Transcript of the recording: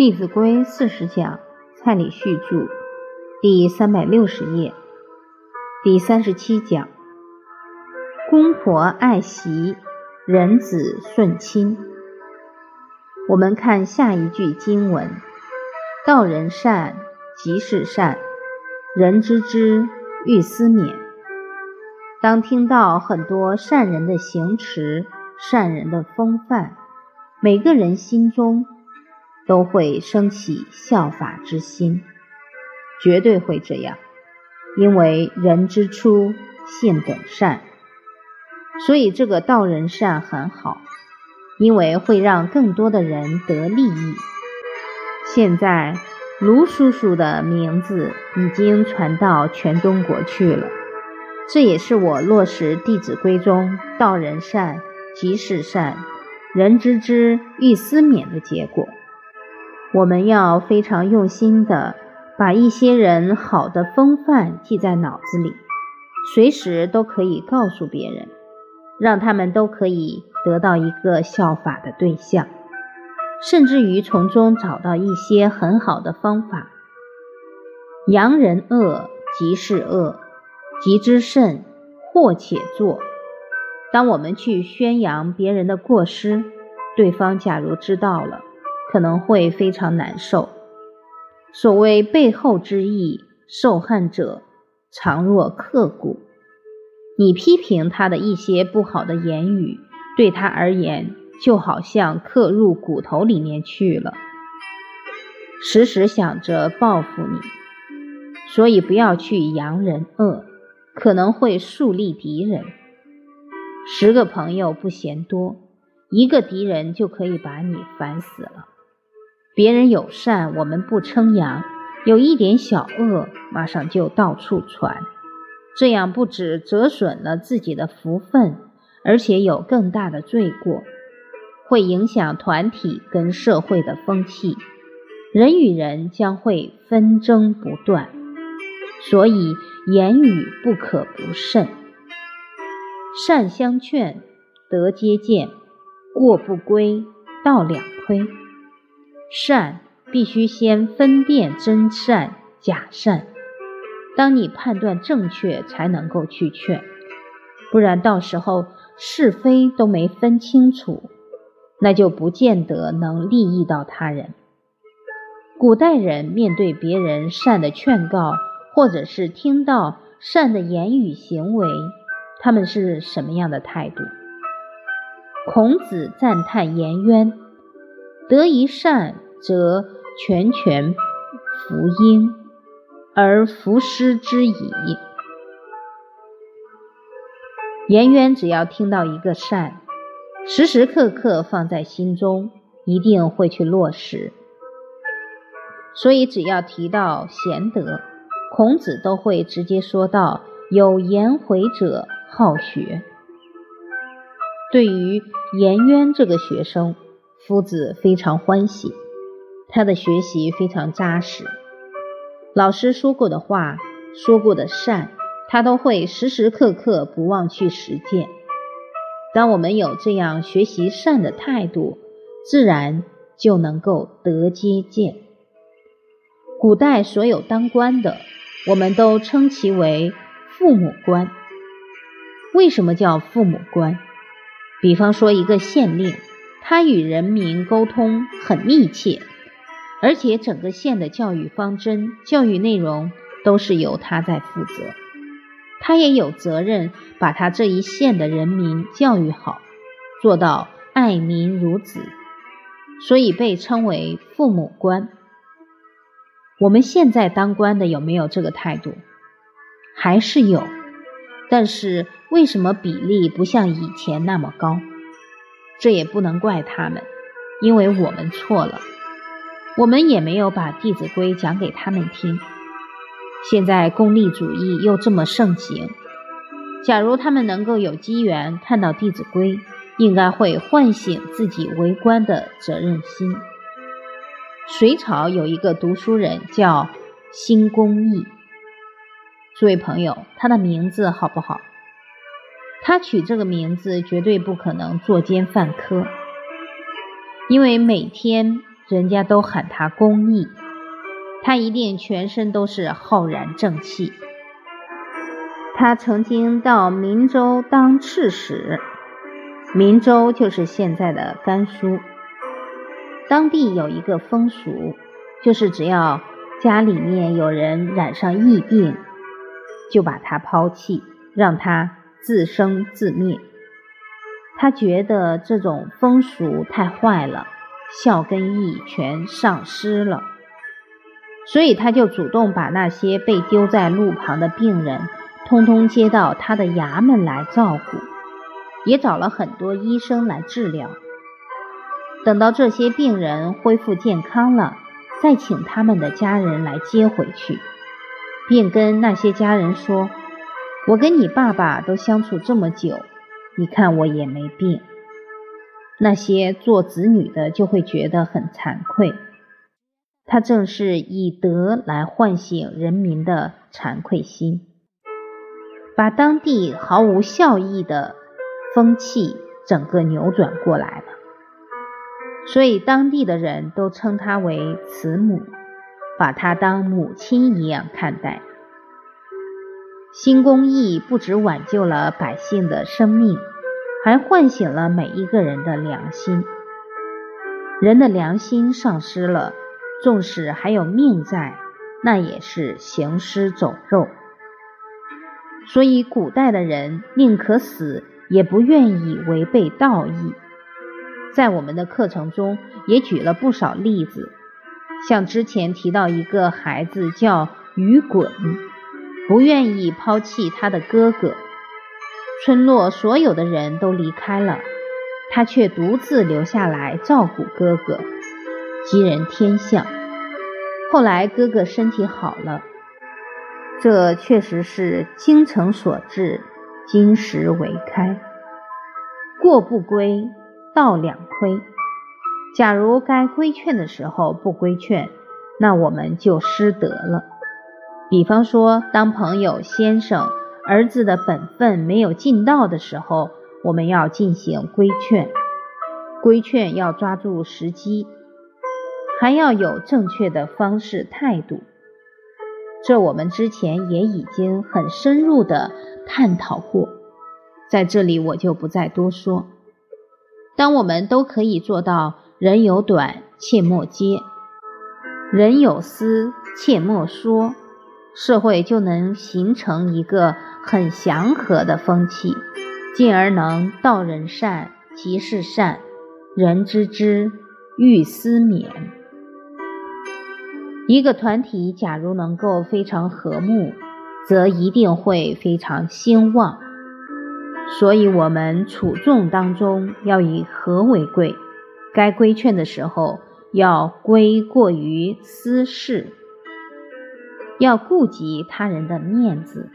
弟子规》四十讲，蔡礼旭著，第三百六十页，第三十七讲：公婆爱媳，人子顺亲。我们看下一句经文：“道人善，即是善；人知之，欲思勉。”当听到很多善人的行持、善人的风范，每个人心中。都会升起效法之心，绝对会这样，因为人之初性本善，所以这个道人善很好，因为会让更多的人得利益。现在卢叔叔的名字已经传到全中国去了，这也是我落实《弟子规》中“道人善，即是善；人知之，欲思勉”的结果。我们要非常用心的把一些人好的风范记在脑子里，随时都可以告诉别人，让他们都可以得到一个效法的对象，甚至于从中找到一些很好的方法。扬人恶即是恶，极之甚，或且作。当我们去宣扬别人的过失，对方假如知道了。可能会非常难受。所谓背后之意，受害者常若刻骨。你批评他的一些不好的言语，对他而言就好像刻入骨头里面去了，时时想着报复你。所以不要去扬人恶，可能会树立敌人。十个朋友不嫌多，一个敌人就可以把你烦死了。别人有善，我们不称扬；有一点小恶，马上就到处传。这样不止折损了自己的福分，而且有更大的罪过，会影响团体跟社会的风气。人与人将会纷争不断，所以言语不可不慎。善相劝，德皆见；过不归，道两亏。善必须先分辨真善假善，当你判断正确，才能够去劝，不然到时候是非都没分清楚，那就不见得能利益到他人。古代人面对别人善的劝告，或者是听到善的言语行为，他们是什么样的态度？孔子赞叹颜渊。得一善，则全权福音，而弗施之矣。颜渊只要听到一个善，时时刻刻放在心中，一定会去落实。所以，只要提到贤德，孔子都会直接说到：“有颜回者好学。”对于颜渊这个学生。夫子非常欢喜，他的学习非常扎实。老师说过的话，说过的善，他都会时时刻刻不忘去实践。当我们有这样学习善的态度，自然就能够得接见。古代所有当官的，我们都称其为父母官。为什么叫父母官？比方说一个县令。他与人民沟通很密切，而且整个县的教育方针、教育内容都是由他在负责。他也有责任把他这一县的人民教育好，做到爱民如子，所以被称为父母官。我们现在当官的有没有这个态度？还是有，但是为什么比例不像以前那么高？这也不能怪他们，因为我们错了，我们也没有把《弟子规》讲给他们听。现在功利主义又这么盛行，假如他们能够有机缘看到《弟子规》，应该会唤醒自己为官的责任心。隋朝有一个读书人叫辛公义，诸位朋友，他的名字好不好？他取这个名字绝对不可能作奸犯科，因为每天人家都喊他公义，他一定全身都是浩然正气。他曾经到明州当刺史，明州就是现在的甘肃。当地有一个风俗，就是只要家里面有人染上疫病，就把他抛弃，让他自生自灭。他觉得这种风俗太坏了，孝跟义全丧失了，所以他就主动把那些被丢在路旁的病人。通通接到他的衙门来照顾，也找了很多医生来治疗。等到这些病人恢复健康了，再请他们的家人来接回去，并跟那些家人说：“我跟你爸爸都相处这么久，你看我也没病。”那些做子女的就会觉得很惭愧，他正是以德来唤醒人民的惭愧心。把当地毫无孝义的风气整个扭转过来了，所以当地的人都称他为慈母，把他当母亲一样看待。新公益不止挽救了百姓的生命，还唤醒了每一个人的良心。人的良心丧失了，纵使还有命在，那也是行尸走肉。所以，古代的人宁可死，也不愿意违背道义。在我们的课程中，也举了不少例子，像之前提到一个孩子叫于滚，不愿意抛弃他的哥哥，村落所有的人都离开了，他却独自留下来照顾哥哥，吉人天相。后来哥哥身体好了。这确实是精诚所至，金石为开。过不规，道两亏。假如该规劝的时候不规劝，那我们就失德了。比方说，当朋友、先生、儿子的本分没有尽到的时候，我们要进行规劝。规劝要抓住时机，还要有正确的方式态度。这我们之前也已经很深入的探讨过，在这里我就不再多说。当我们都可以做到人有短，切莫揭；人有私，切莫说，社会就能形成一个很祥和的风气，进而能道人善，即是善，人知之，欲思勉。一个团体假如能够非常和睦，则一定会非常兴旺。所以，我们处众当中要以和为贵，该规劝的时候要规过于私事，要顾及他人的面子。